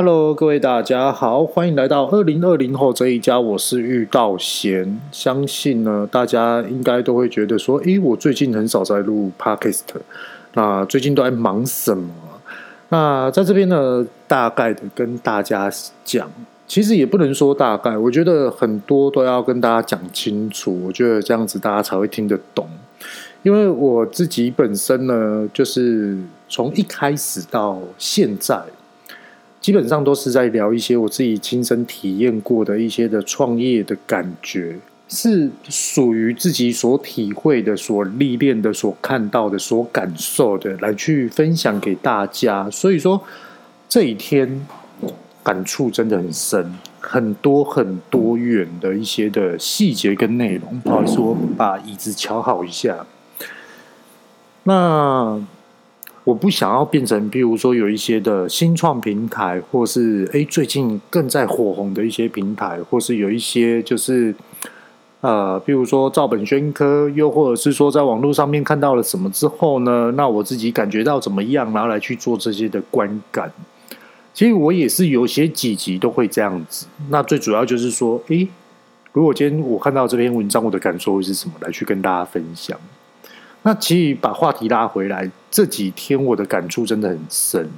Hello，各位大家好，欢迎来到二零二零后这一家。我是玉道贤，相信呢，大家应该都会觉得说，诶，我最近很少在录 Podcast，那最近都在忙什么？那在这边呢，大概的跟大家讲，其实也不能说大概，我觉得很多都要跟大家讲清楚，我觉得这样子大家才会听得懂。因为我自己本身呢，就是从一开始到现在，基本上都是在聊一些我自己亲身体验过的一些的创业的感觉，是属于自己所体会的、所历练的、所看到的、所感受的，来去分享给大家。所以说，这一天感触真的很深，很多很多远的一些的细节跟内容。不好意思，我把椅子乔好一下。那我不想要变成，比如说有一些的新创平台，或是诶最近更在火红的一些平台，或是有一些就是呃，比如说照本宣科，又或者是说在网络上面看到了什么之后呢，那我自己感觉到怎么样，然后来去做这些的观感。其实我也是有些几集都会这样子。那最主要就是说，诶，如果今天我看到这篇文章，我的感受会是什么，来去跟大家分享。那其实把话题拉回来，这几天我的感触真的很深，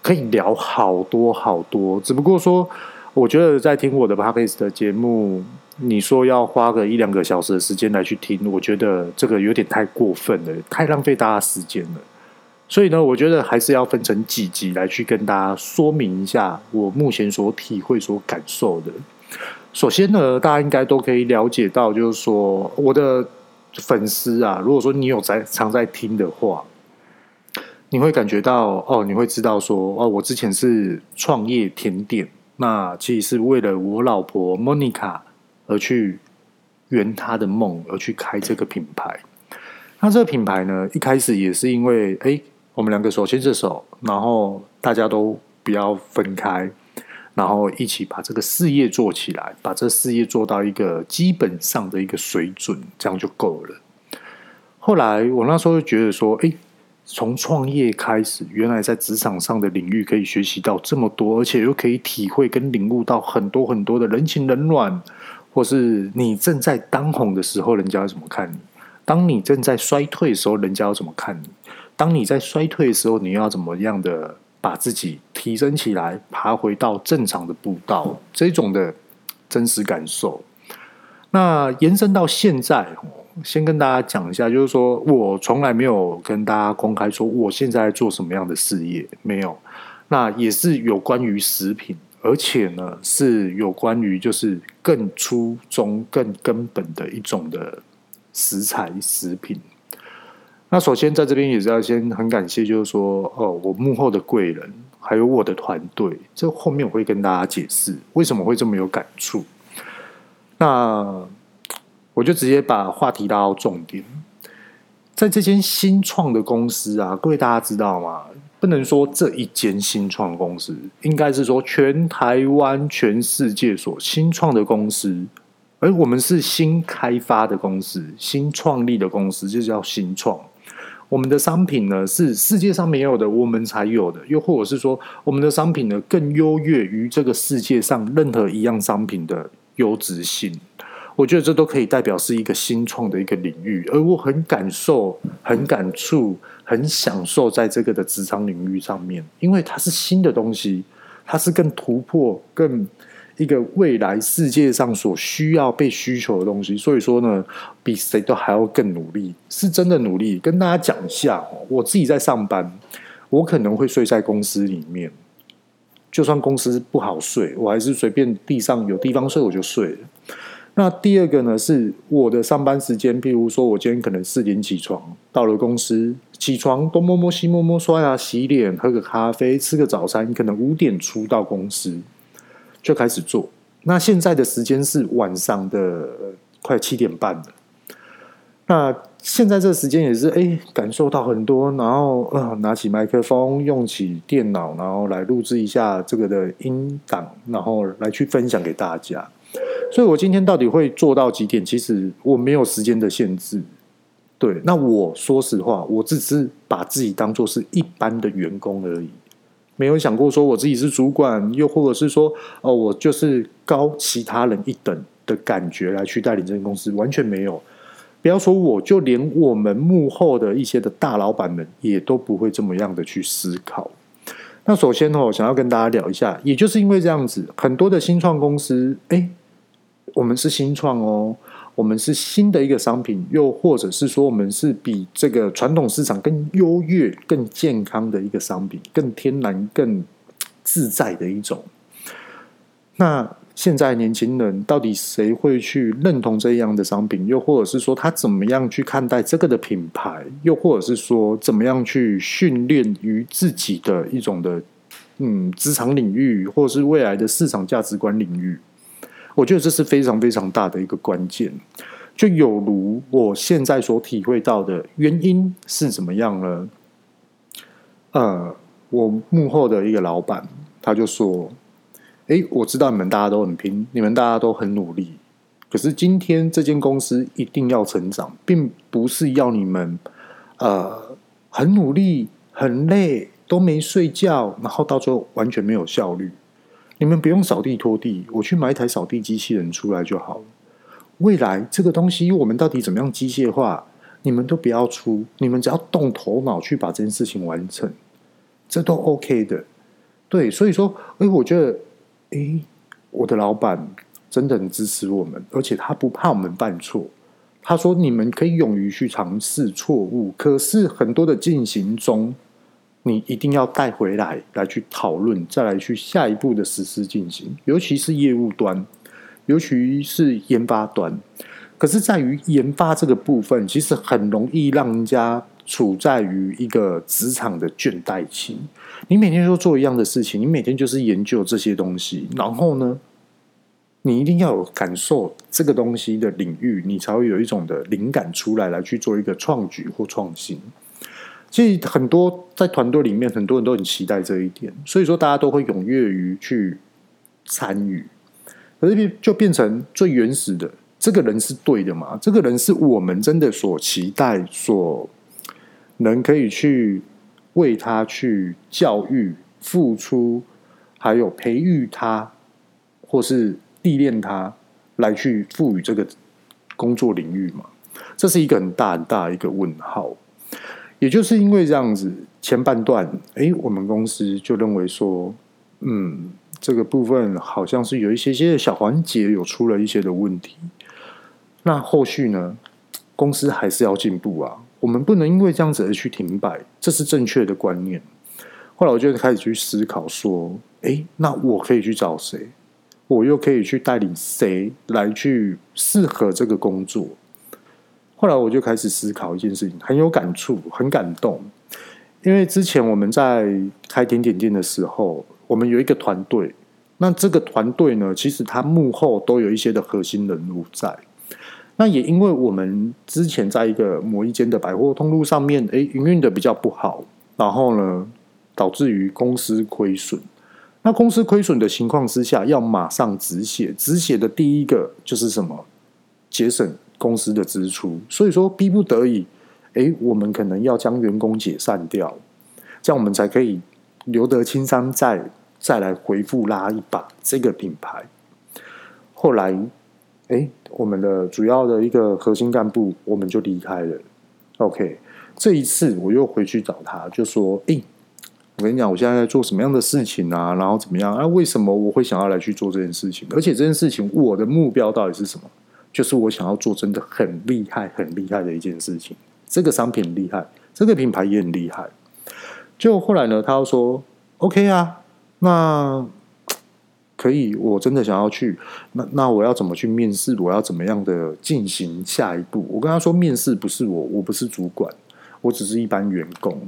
可以聊好多好多。只不过说，我觉得在听我的 Podcast 的节目，你说要花个一两个小时的时间来去听，我觉得这个有点太过分了，太浪费大家时间了。所以呢，我觉得还是要分成几集来去跟大家说明一下我目前所体会、所感受的。首先呢，大家应该都可以了解到，就是说我的。粉丝啊，如果说你有在常在听的话，你会感觉到哦，你会知道说哦，我之前是创业甜点，那其实是为了我老婆 Monica 而去圆她的梦而去开这个品牌。那这个品牌呢，一开始也是因为哎，我们两个手牵着手，然后大家都不要分开。然后一起把这个事业做起来，把这事业做到一个基本上的一个水准，这样就够了。后来我那时候就觉得说，哎，从创业开始，原来在职场上的领域可以学习到这么多，而且又可以体会跟领悟到很多很多的人情冷暖，或是你正在当红的时候，人家要怎么看你；当你正在衰退的时候，人家要怎么看你；当你在衰退的时候，你要怎么样的？把自己提升起来，爬回到正常的步道，这种的真实感受。那延伸到现在，先跟大家讲一下，就是说我从来没有跟大家公开说我现在做什么样的事业，没有。那也是有关于食品，而且呢是有关于就是更初衷、更根本的一种的食材食品。那首先在这边也是要先很感谢，就是说哦，我幕后的贵人，还有我的团队，这后面我会跟大家解释为什么会这么有感触。那我就直接把话题拉到重点，在这间新创的公司啊，各位大家知道吗？不能说这一间新创公司，应该是说全台湾、全世界所新创的公司，而我们是新开发的公司、新创立的公司，就叫新创。我们的商品呢，是世界上没有的，我们才有的，又或者是说，我们的商品呢，更优越于这个世界上任何一样商品的优质性。我觉得这都可以代表是一个新创的一个领域，而我很感受、很感触、很享受在这个的职场领域上面，因为它是新的东西，它是更突破、更。一个未来世界上所需要被需求的东西，所以说呢，比谁都还要更努力，是真的努力。跟大家讲一下，我自己在上班，我可能会睡在公司里面，就算公司不好睡，我还是随便地上有地方睡我就睡了。那第二个呢，是我的上班时间，譬如说我今天可能四点起床，到了公司起床东摸摸西摸摸，刷牙洗脸，喝个咖啡，吃个早餐，可能五点出到公司。就开始做。那现在的时间是晚上的快七点半了。那现在这个时间也是哎，感受到很多，然后呃，拿起麦克风，用起电脑，然后来录制一下这个的音档，然后来去分享给大家。所以我今天到底会做到几点？其实我没有时间的限制。对，那我说实话，我只是把自己当做是一般的员工而已。没有想过说我自己是主管，又或者是说哦，我就是高其他人一等的感觉来去带领这间公司，完全没有。不要说我，就连我们幕后的一些的大老板们，也都不会这么样的去思考。那首先哦，想要跟大家聊一下，也就是因为这样子，很多的新创公司，哎，我们是新创哦，我们是新的一个商品，又或者是说，我们是比这个传统市场更优越、更健康的一个商品，更天然、更自在的一种。那现在年轻人到底谁会去认同这样的商品？又或者是说他怎么样去看待这个的品牌？又或者是说怎么样去训练于自己的一种的嗯职场领域，或者是未来的市场价值观领域？我觉得这是非常非常大的一个关键。就有如我现在所体会到的原因是怎么样呢？呃，我幕后的一个老板他就说。诶，我知道你们大家都很拼，你们大家都很努力。可是今天这间公司一定要成长，并不是要你们呃很努力、很累都没睡觉，然后到最后完全没有效率。你们不用扫地拖地，我去买一台扫地机器人出来就好了。未来这个东西我们到底怎么样机械化？你们都不要出，你们只要动头脑去把这件事情完成，这都 OK 的。对，所以说，诶，我觉得。诶，我的老板真的很支持我们，而且他不怕我们犯错。他说：“你们可以勇于去尝试错误，可是很多的进行中，你一定要带回来来去讨论，再来去下一步的实施进行。尤其是业务端，尤其是研发端。可是，在于研发这个部分，其实很容易让人家处在于一个职场的倦怠期。”你每天都做一样的事情，你每天就是研究这些东西，然后呢，你一定要有感受这个东西的领域，你才会有一种的灵感出来，来去做一个创举或创新。其实很多在团队里面，很多人都很期待这一点，所以说大家都会踊跃于去参与。可是就变成最原始的，这个人是对的吗？这个人是我们真的所期待、所能可以去。为他去教育、付出，还有培育他，或是历练他，来去赋予这个工作领域嘛？这是一个很大很大一个问号。也就是因为这样子，前半段，哎，我们公司就认为说，嗯，这个部分好像是有一些些小环节有出了一些的问题。那后续呢？公司还是要进步啊。我们不能因为这样子而去停摆，这是正确的观念。后来我就开始去思考说：诶，那我可以去找谁？我又可以去带领谁来去适合这个工作？后来我就开始思考一件事情，很有感触，很感动。因为之前我们在开甜点店的时候，我们有一个团队，那这个团队呢，其实它幕后都有一些的核心人物在。那也因为我们之前在一个某一间的百货通路上面，诶，营运的比较不好，然后呢，导致于公司亏损。那公司亏损的情况之下，要马上止血，止血的第一个就是什么？节省公司的支出。所以说，逼不得已，诶，我们可能要将员工解散掉，这样我们才可以留得青山在，再来回复拉一把这个品牌。后来。哎，我们的主要的一个核心干部，我们就离开了。OK，这一次我又回去找他，就说：“哎，我跟你讲，我现在在做什么样的事情啊？然后怎么样啊？为什么我会想要来去做这件事情？而且这件事情，我的目标到底是什么？就是我想要做真的很厉害、很厉害的一件事情。这个商品厉害，这个品牌也很厉害。就后来呢，他又说：OK 啊，那。”可以，我真的想要去。那那我要怎么去面试？我要怎么样的进行下一步？我跟他说，面试不是我，我不是主管，我只是一般员工。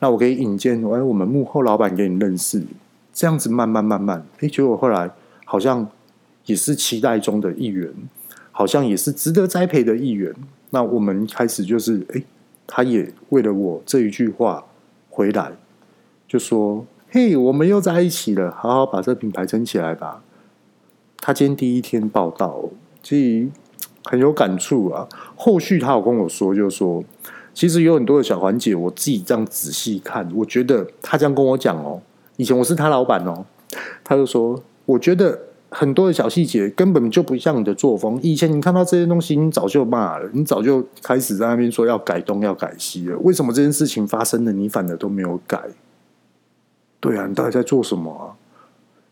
那我可以引荐，哎，我们幕后老板给你认识，这样子慢慢慢慢，哎，结果后来好像也是期待中的一员，好像也是值得栽培的一员。那我们开始就是，哎，他也为了我这一句话回来，就说。嘿我们又在一起了，好好把这品牌撑起来吧。他今天第一天报道，其实很有感触啊。后续他有跟我说，就说，其实有很多的小环节，我自己这样仔细看，我觉得他这样跟我讲哦，以前我是他老板哦，他就说，我觉得很多的小细节根本就不像你的作风。以前你看到这些东西，你早就骂了，你早就开始在那边说要改东要改西了。为什么这件事情发生了，你反而都没有改？对啊，你到底在做什么啊？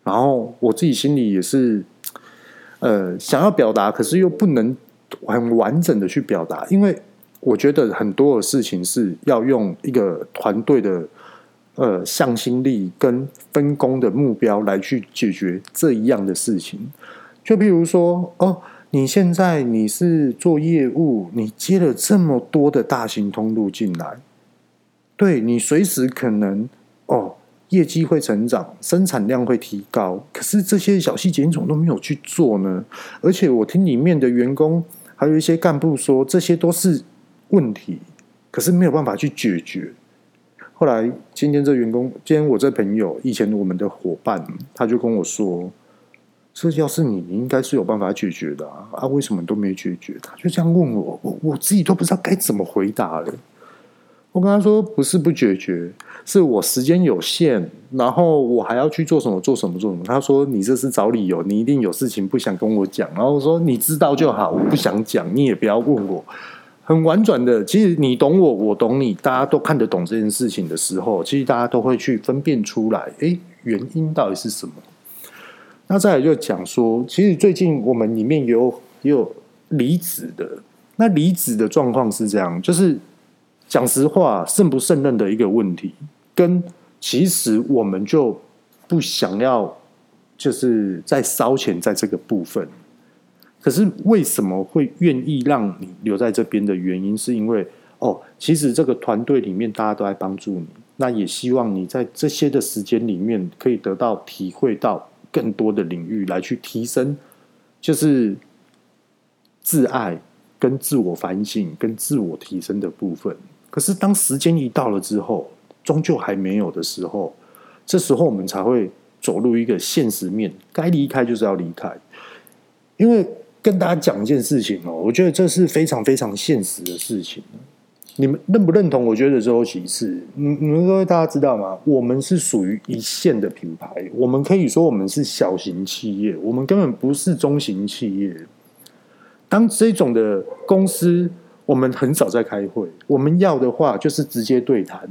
然后我自己心里也是，呃，想要表达，可是又不能很完整的去表达，因为我觉得很多的事情是要用一个团队的。呃，向心力跟分工的目标来去解决这一样的事情，就譬如说，哦，你现在你是做业务，你接了这么多的大型通路进来，对，你随时可能哦，业绩会成长，生产量会提高，可是这些小细节你怎么都没有去做呢？而且我听里面的员工还有一些干部说，这些都是问题，可是没有办法去解决。后来，今天这员工，今天我这朋友，以前我们的伙伴，他就跟我说：“这要是你，你应该是有办法解决的啊！啊，为什么都没解决？”他就这样问我，我我自己都不知道该怎么回答了。我跟他说：“不是不解决，是我时间有限，然后我还要去做什么做什么做什么。”他说：“你这是找理由，你一定有事情不想跟我讲。”然后我说：“你知道就好，我不想讲，你也不要问我。”很婉转的，其实你懂我，我懂你，大家都看得懂这件事情的时候，其实大家都会去分辨出来，诶，原因到底是什么？那再来就讲说，其实最近我们里面有也有离职的，那离职的状况是这样，就是讲实话，胜不胜任的一个问题，跟其实我们就不想要，就是在烧钱在这个部分。可是为什么会愿意让你留在这边的原因，是因为哦，其实这个团队里面大家都在帮助你，那也希望你在这些的时间里面可以得到体会到更多的领域来去提升，就是自爱跟自我反省跟自我提升的部分。可是当时间一到了之后，终究还没有的时候，这时候我们才会走入一个现实面，该离开就是要离开，因为。跟大家讲一件事情哦，我觉得这是非常非常现实的事情。你们认不认同？我觉得只有其次。你你们各位大家知道吗？我们是属于一线的品牌，我们可以说我们是小型企业，我们根本不是中型企业。当这种的公司，我们很少在开会。我们要的话就是直接对谈，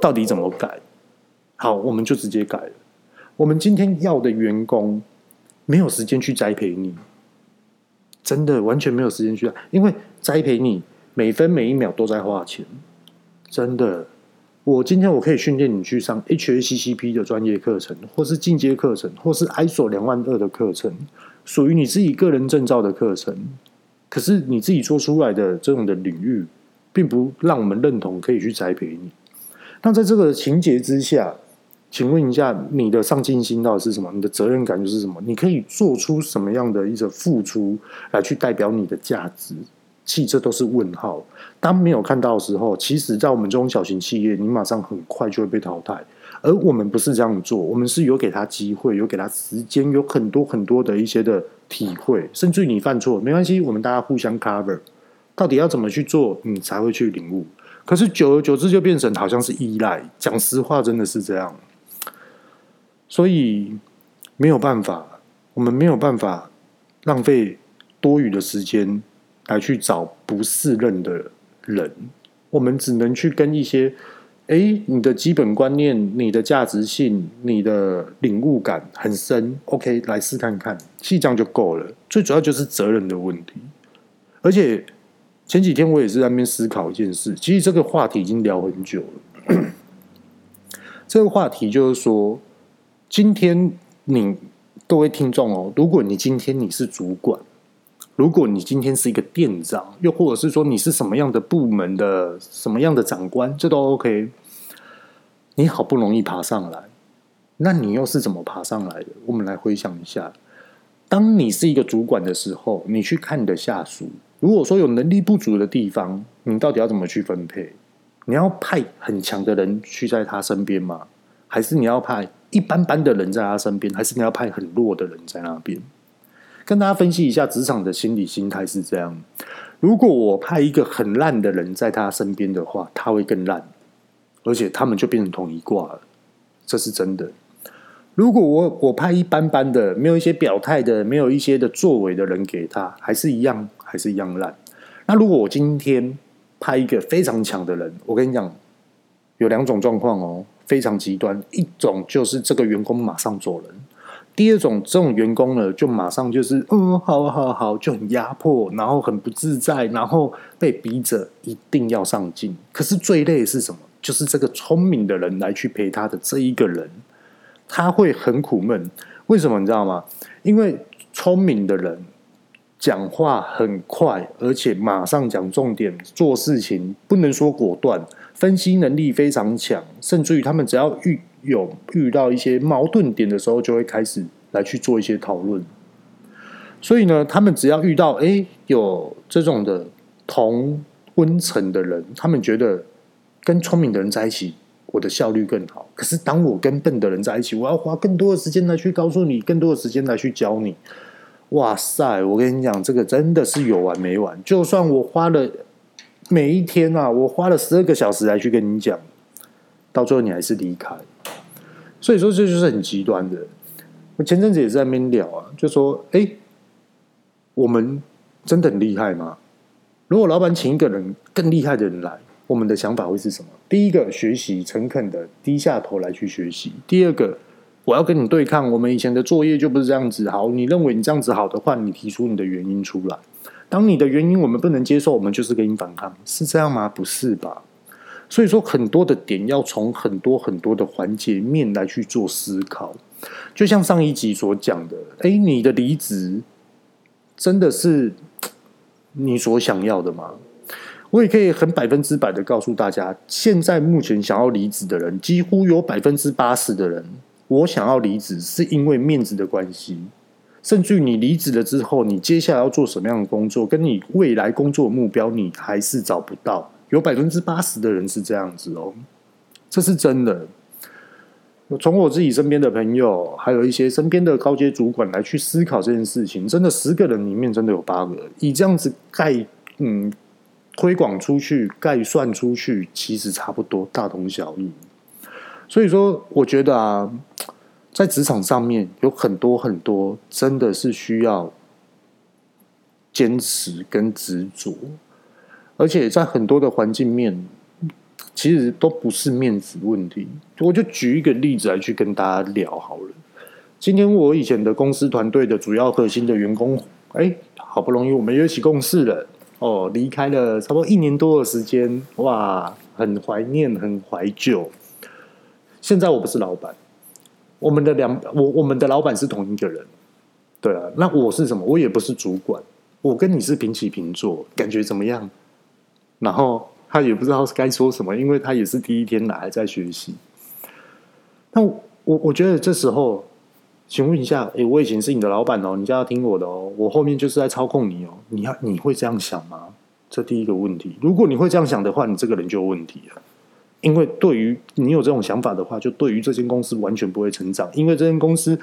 到底怎么改？好，我们就直接改了。我们今天要的员工没有时间去栽培你。真的完全没有时间去，因为栽培你每分每一秒都在花钱。真的，我今天我可以训练你去上 HACCP 的专业课程，或是进阶课程，或是 ISO 两万二的课程，属于你自己个人证照的课程。可是你自己做出来的这种的领域，并不让我们认同可以去栽培你。那在这个情节之下。请问一下，你的上进心到底是什么？你的责任感就是什么？你可以做出什么样的一个付出来去代表你的价值？其实都是问号。当没有看到的时候，其实，在我们中小型企业，你马上很快就会被淘汰。而我们不是这样做，我们是有给他机会，有给他时间，有很多很多的一些的体会，甚至于你犯错没关系，我们大家互相 cover。到底要怎么去做，你才会去领悟？可是久而久之，就变成好像是依赖。讲实话，真的是这样。所以没有办法，我们没有办法浪费多余的时间来去找不适任的人，我们只能去跟一些，哎，你的基本观念、你的价值性、你的领悟感很深，OK，来试看看，其实这样就够了。最主要就是责任的问题。而且前几天我也是在那边思考一件事，其实这个话题已经聊很久了。这个话题就是说。今天你各位听众哦，如果你今天你是主管，如果你今天是一个店长，又或者是说你是什么样的部门的什么样的长官，这都 OK。你好不容易爬上来，那你又是怎么爬上来的？我们来回想一下，当你是一个主管的时候，你去看你的下属，如果说有能力不足的地方，你到底要怎么去分配？你要派很强的人去在他身边吗？还是你要派？一般般的人在他身边，还是你要派很弱的人在那边？跟大家分析一下职场的心理心态是这样：如果我派一个很烂的人在他身边的话，他会更烂，而且他们就变成同一挂了，这是真的。如果我我派一般般的，没有一些表态的，没有一些的作为的人给他，还是一样，还是一样烂。那如果我今天派一个非常强的人，我跟你讲，有两种状况哦，非常极端。一种就是这个员工马上走人，第二种这种员工呢，就马上就是嗯，好好好，就很压迫，然后很不自在，然后被逼着一定要上进。可是最累的是什么？就是这个聪明的人来去陪他的这一个人。他会很苦闷，为什么你知道吗？因为聪明的人讲话很快，而且马上讲重点，做事情不能说果断，分析能力非常强，甚至于他们只要遇有遇到一些矛盾点的时候，就会开始来去做一些讨论。所以呢，他们只要遇到诶有这种的同温层的人，他们觉得跟聪明的人在一起。我的效率更好，可是当我跟笨的人在一起，我要花更多的时间来去告诉你，更多的时间来去教你。哇塞！我跟你讲，这个真的是有完没完。就算我花了每一天啊，我花了十二个小时来去跟你讲，到最后你还是离开。所以说，这就是很极端的。我前阵子也在那边聊啊，就说：哎，我们真的很厉害吗？如果老板请一个人更厉害的人来。我们的想法会是什么？第一个，学习诚恳的低下头来去学习；第二个，我要跟你对抗。我们以前的作业就不是这样子。好，你认为你这样子好的话，你提出你的原因出来。当你的原因我们不能接受，我们就是跟你反抗，是这样吗？不是吧？所以说，很多的点要从很多很多的环节面来去做思考。就像上一集所讲的，哎，你的离职真的是你所想要的吗？我也可以很百分之百的告诉大家，现在目前想要离职的人，几乎有百分之八十的人，我想要离职是因为面子的关系。甚至你离职了之后，你接下来要做什么样的工作，跟你未来工作目标，你还是找不到。有百分之八十的人是这样子哦，这是真的。从我自己身边的朋友，还有一些身边的高阶主管来去思考这件事情，真的十个人里面真的有八个以这样子概嗯。推广出去，概算出去，其实差不多，大同小异。所以说，我觉得啊，在职场上面有很多很多，真的是需要坚持跟执着，而且在很多的环境面，其实都不是面子问题。我就举一个例子来去跟大家聊好了。今天我以前的公司团队的主要核心的员工，哎，好不容易我们又一起共事了。哦，离开了差不多一年多的时间，哇，很怀念，很怀旧。现在我不是老板，我们的两我我们的老板是同一个人，对啊，那我是什么？我也不是主管，我跟你是平起平坐，感觉怎么样？然后他也不知道该说什么，因为他也是第一天来，在学习。那我我觉得这时候。请问一下，诶，我以前是你的老板哦，你就要听我的哦，我后面就是在操控你哦，你要你会这样想吗？这第一个问题，如果你会这样想的话，你这个人就有问题了。因为对于你有这种想法的话，就对于这间公司完全不会成长，因为这间公司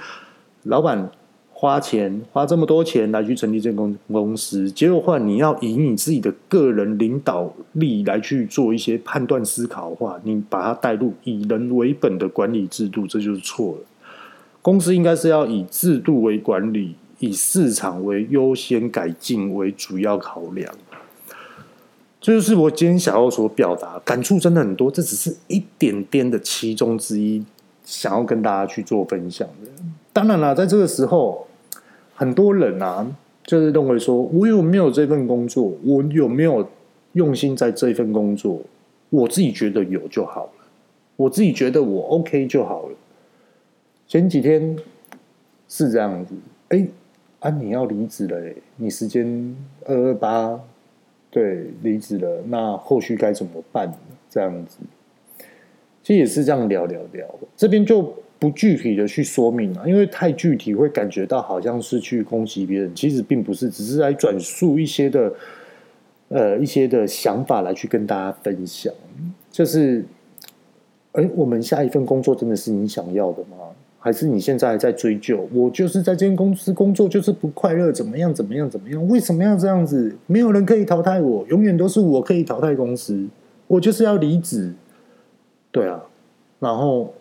老板花钱花这么多钱来去成立这间公公司，结果话你要以你自己的个人领导力来去做一些判断思考的话，你把它带入以人为本的管理制度，这就是错了。公司应该是要以制度为管理，以市场为优先改进为主要考量。这就是我今天想要所表达，感触真的很多，这只是一点点的其中之一，想要跟大家去做分享的。当然了，在这个时候，很多人啊，就是认为说，我有没有这份工作，我有没有用心在这份工作，我自己觉得有就好了，我自己觉得我 OK 就好了。前几天是这样子，哎，啊，你要离职了，你时间二二八，对，离职了，那后续该怎么办？这样子，其实也是这样聊聊聊，这边就不具体的去说明了，因为太具体会感觉到好像是去攻击别人，其实并不是，只是来转述一些的，呃，一些的想法来去跟大家分享，就是，哎，我们下一份工作真的是你想要的吗？还是你现在在追究？我就是在这间公司工作，就是不快乐，怎么样？怎么样？怎么样？为什么要这样子？没有人可以淘汰我，永远都是我可以淘汰公司。我就是要离职。对啊，然后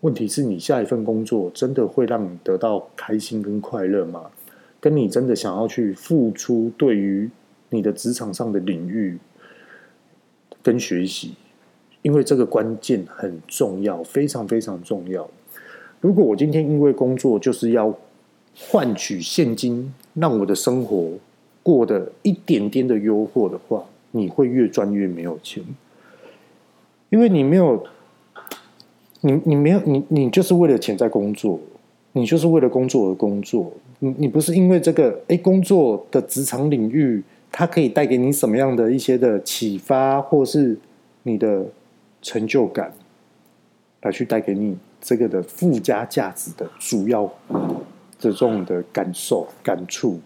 问题是你下一份工作真的会让你得到开心跟快乐吗？跟你真的想要去付出对于你的职场上的领域跟学习，因为这个关键很重要，非常非常重要。如果我今天因为工作就是要换取现金，让我的生活过得一点点的优渥的话，你会越赚越没有钱，因为你没有。你你没有你你就是为了钱在工作，你就是为了工作而工作。你你不是因为这个诶，工作的职场领域，它可以带给你什么样的一些的启发，或是你的成就感，来去带给你这个的附加价值的主要这种的感受感触。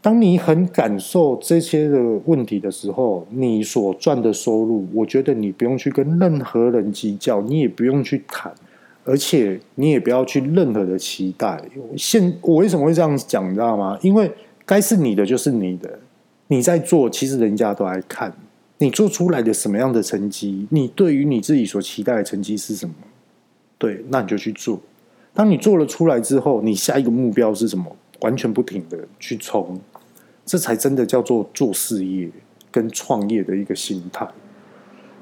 当你很感受这些的问题的时候，你所赚的收入，我觉得你不用去跟任何人计较，你也不用去谈，而且你也不要去任何的期待。现我为什么会这样讲，你知道吗？因为该是你的就是你的，你在做，其实人家都来看你做出来的什么样的成绩，你对于你自己所期待的成绩是什么？对，那你就去做。当你做了出来之后，你下一个目标是什么？完全不停的去冲。这才真的叫做做事业跟创业的一个心态。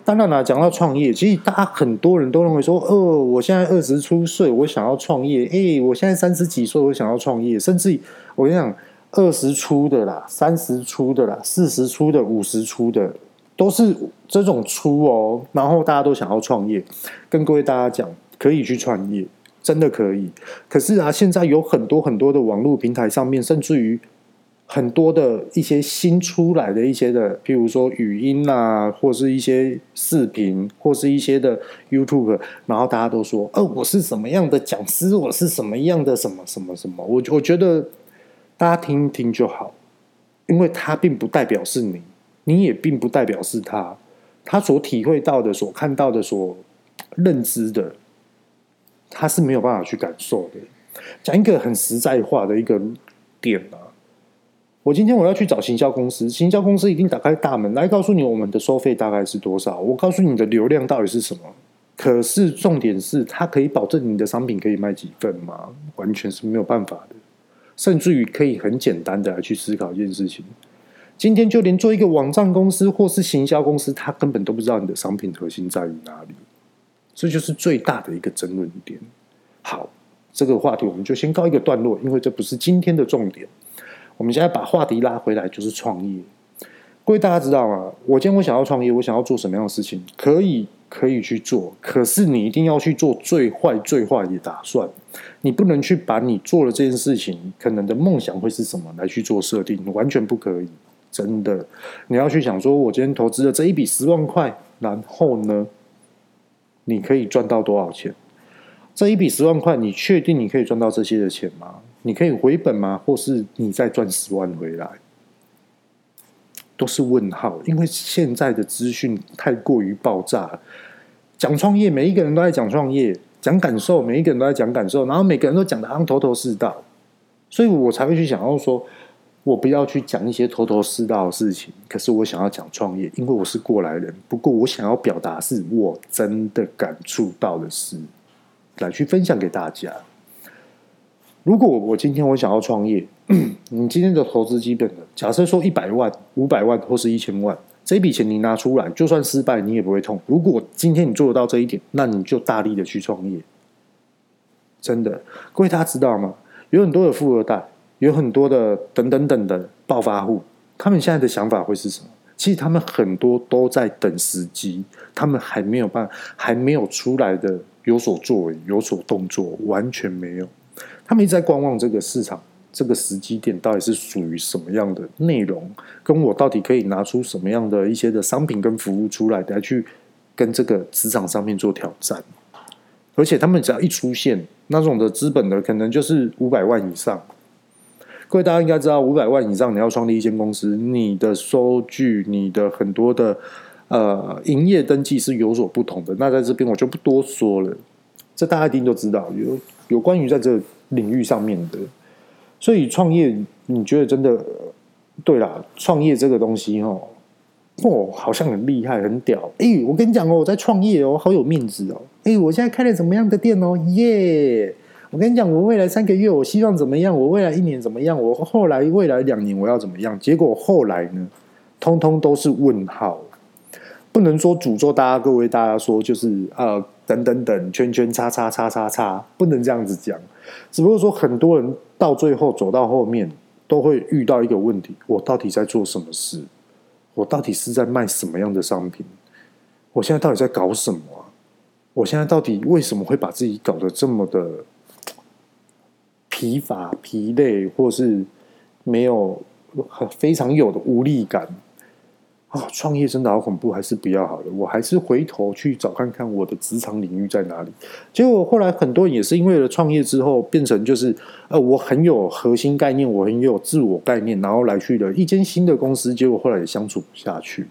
当然了，讲到创业，其实大家很多人都认为说：“哦，我现在二十出岁，我想要创业。”诶，我现在三十几岁，我想要创业。甚至我跟你讲，二十出的啦，三十出的啦，四十出的，五十出的，都是这种出哦。然后大家都想要创业，跟各位大家讲，可以去创业，真的可以。可是啊，现在有很多很多的网络平台上面，甚至于。很多的一些新出来的一些的，譬如说语音啊，或是一些视频，或是一些的 YouTube，然后大家都说，哦，我是什么样的讲师，我是什么样的什么什么什么，我我觉得大家听一听就好，因为它并不代表是你，你也并不代表是他，他所体会到的、所看到的、所认知的，他是没有办法去感受的。讲一个很实在话的一个点啊。我今天我要去找行销公司，行销公司一定打开大门来告诉你我们的收费大概是多少，我告诉你的流量到底是什么。可是重点是，它可以保证你的商品可以卖几份吗？完全是没有办法的。甚至于可以很简单的来去思考一件事情：今天就连做一个网站公司或是行销公司，他根本都不知道你的商品核心在于哪里。这就是最大的一个争论点。好，这个话题我们就先告一个段落，因为这不是今天的重点。我们现在把话题拉回来，就是创业。各位大家知道吗？我今天我想要创业，我想要做什么样的事情？可以，可以去做。可是你一定要去做最坏、最坏的打算。你不能去把你做了这件事情可能的梦想会是什么来去做设定，完全不可以。真的，你要去想说，我今天投资了这一笔十万块，然后呢，你可以赚到多少钱？这一笔十万块，你确定你可以赚到这些的钱吗？你可以回本吗？或是你再赚十万回来，都是问号。因为现在的资讯太过于爆炸，讲创业，每一个人都在讲创业，讲感受，每一个人都在讲感受，然后每个人都讲得好像头头是道，所以我才会去想要说，我不要去讲一些头头是道的事情。可是我想要讲创业，因为我是过来人。不过我想要表达是我真的感触到的事，来去分享给大家。如果我今天我想要创业，你今天的投资基本的，假设说一百万、五百万或是一千万，这笔钱你拿出来，就算失败你也不会痛。如果今天你做得到这一点，那你就大力的去创业。真的，各位大家知道吗？有很多的富二代，有很多的等等等的暴发户，他们现在的想法会是什么？其实他们很多都在等时机，他们还没有办，还没有出来的有所作为、有所动作，完全没有。他们一直在观望这个市场，这个时机点到底是属于什么样的内容，跟我到底可以拿出什么样的一些的商品跟服务出来，来去跟这个职场上面做挑战。而且他们只要一出现，那种的资本的可能就是五百万以上。各位大家应该知道，五百万以上你要创立一间公司，你的收据、你的很多的呃营业登记是有所不同的。那在这边我就不多说了，这大家一定都知道有。有关于在这领域上面的，所以创业，你觉得真的对啦？创业这个东西，哦，哦，好像很厉害，很屌。哎，我跟你讲哦，我在创业哦，好有面子哦。哎，我现在开了什么样的店哦？耶！我跟你讲，我未来三个月，我希望怎么样？我未来一年怎么样？我后来未来两年我要怎么样？结果后来呢，通通都是问号。不能说诅咒大家，各位大家说就是呃，等等等，圈圈叉叉叉叉叉，不能这样子讲。只不过说，很多人到最后走到后面，都会遇到一个问题：我到底在做什么事？我到底是在卖什么样的商品？我现在到底在搞什么？我现在到底为什么会把自己搞得这么的疲乏、疲累，或是没有很非常有的无力感？啊、创业真的好恐怖，还是不要好了。我还是回头去找看看我的职场领域在哪里。结果后来很多人也是因为了创业之后，变成就是呃，我很有核心概念，我很有自我概念，然后来去了一间新的公司，结果后来也相处不下去，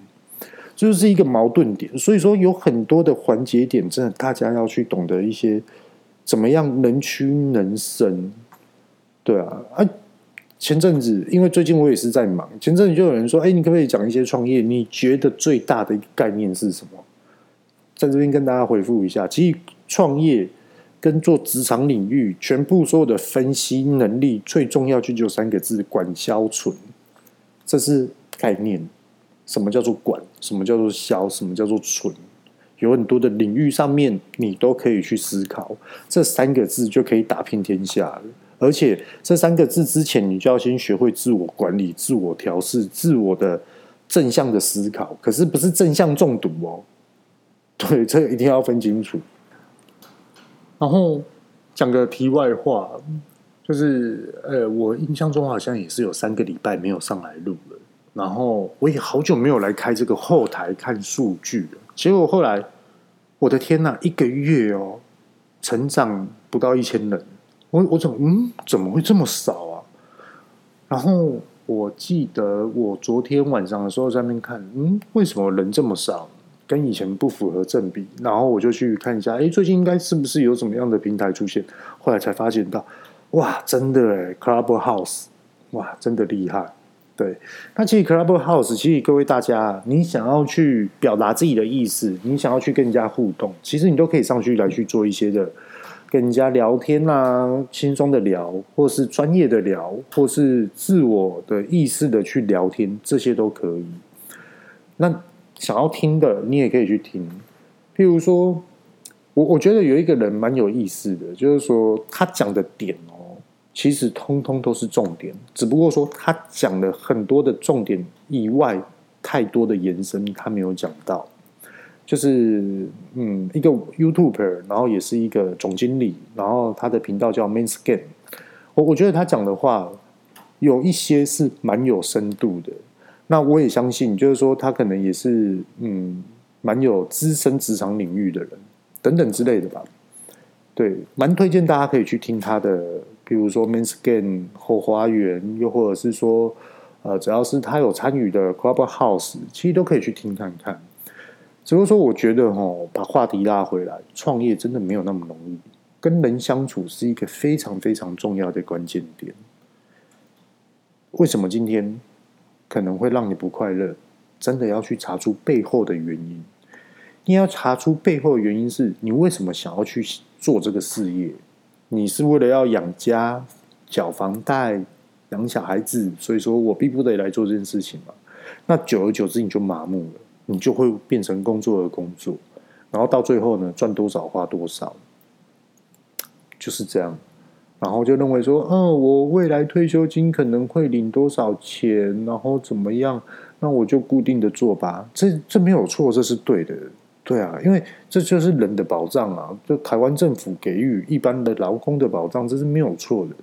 就是一个矛盾点。所以说有很多的环节点，真的大家要去懂得一些怎么样能屈能伸。对啊，啊。前阵子，因为最近我也是在忙，前阵子就有人说：“哎，你可不可以讲一些创业？你觉得最大的概念是什么？”在这边跟大家回复一下，其实创业跟做职场领域，全部所有的分析能力，最重要就就三个字：管销存。这是概念。什么叫做管？什么叫做销？什么叫做存？有很多的领域上面，你都可以去思考，这三个字就可以打遍天下了。而且这三个字之前，你就要先学会自我管理、自我调试、自我的正向的思考。可是不是正向中毒哦，对，这个一定要分清楚。然后讲个题外话，就是呃，我印象中好像也是有三个礼拜没有上来录了。然后我也好久没有来开这个后台看数据了。结果后来，我的天哪，一个月哦，成长不到一千人。我我怎么嗯怎么会这么少啊？然后我记得我昨天晚上的时候在那边看，嗯，为什么人这么少？跟以前不符合正比。然后我就去看一下，哎，最近应该是不是有什么样的平台出现？后来才发现到，哇，真的诶，Clubhouse，哇，真的厉害。对，那其实 Clubhouse，其实各位大家，你想要去表达自己的意思，你想要去跟人家互动，其实你都可以上去来去做一些的。跟人家聊天啊，轻松的聊，或是专业的聊，或是自我的意识的去聊天，这些都可以。那想要听的，你也可以去听。譬如说，我我觉得有一个人蛮有意思的，就是说他讲的点哦，其实通通都是重点，只不过说他讲了很多的重点以外，太多的延伸他没有讲到。就是嗯，一个 YouTuber，然后也是一个总经理，然后他的频道叫 Men's Game。我我觉得他讲的话有一些是蛮有深度的。那我也相信，就是说他可能也是嗯，蛮有资深职场领域的人等等之类的吧。对，蛮推荐大家可以去听他的，比如说 Men's Game 后花园，又或者是说呃，只要是他有参与的 Clubhouse，其实都可以去听看看。只不过说，我觉得哈，把话题拉回来，创业真的没有那么容易。跟人相处是一个非常非常重要的关键点。为什么今天可能会让你不快乐？真的要去查出背后的原因。你要查出背后的原因，是你为什么想要去做这个事业？你是为了要养家、缴房贷、养小孩子，所以说我逼不得来做这件事情嘛？那久而久之，你就麻木了。你就会变成工作的工作，然后到最后呢，赚多少花多少，就是这样。然后就认为说，嗯，我未来退休金可能会领多少钱，然后怎么样，那我就固定的做吧。这这没有错，这是对的，对啊，因为这就是人的保障啊。就台湾政府给予一般的劳工的保障，这是没有错的。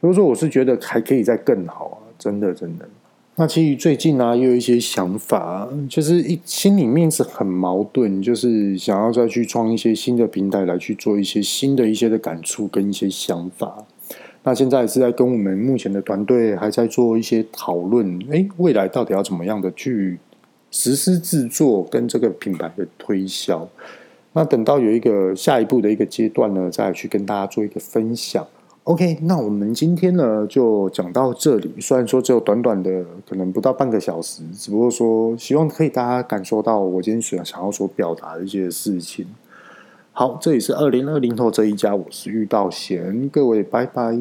所以说，我是觉得还可以再更好啊，真的，真的。那其实最近呢、也有一些想法，就是一心里面是很矛盾，就是想要再去创一些新的平台，来去做一些新的一些的感触跟一些想法。那现在是在跟我们目前的团队还在做一些讨论，诶，未来到底要怎么样的去实施制作跟这个品牌的推销？那等到有一个下一步的一个阶段呢，再去跟大家做一个分享。OK，那我们今天呢就讲到这里。虽然说只有短短的可能不到半个小时，只不过说希望可以大家感受到我今天想想要所表达的一些事情。好，这里是二零二零后这一家，我是遇到贤，各位拜拜。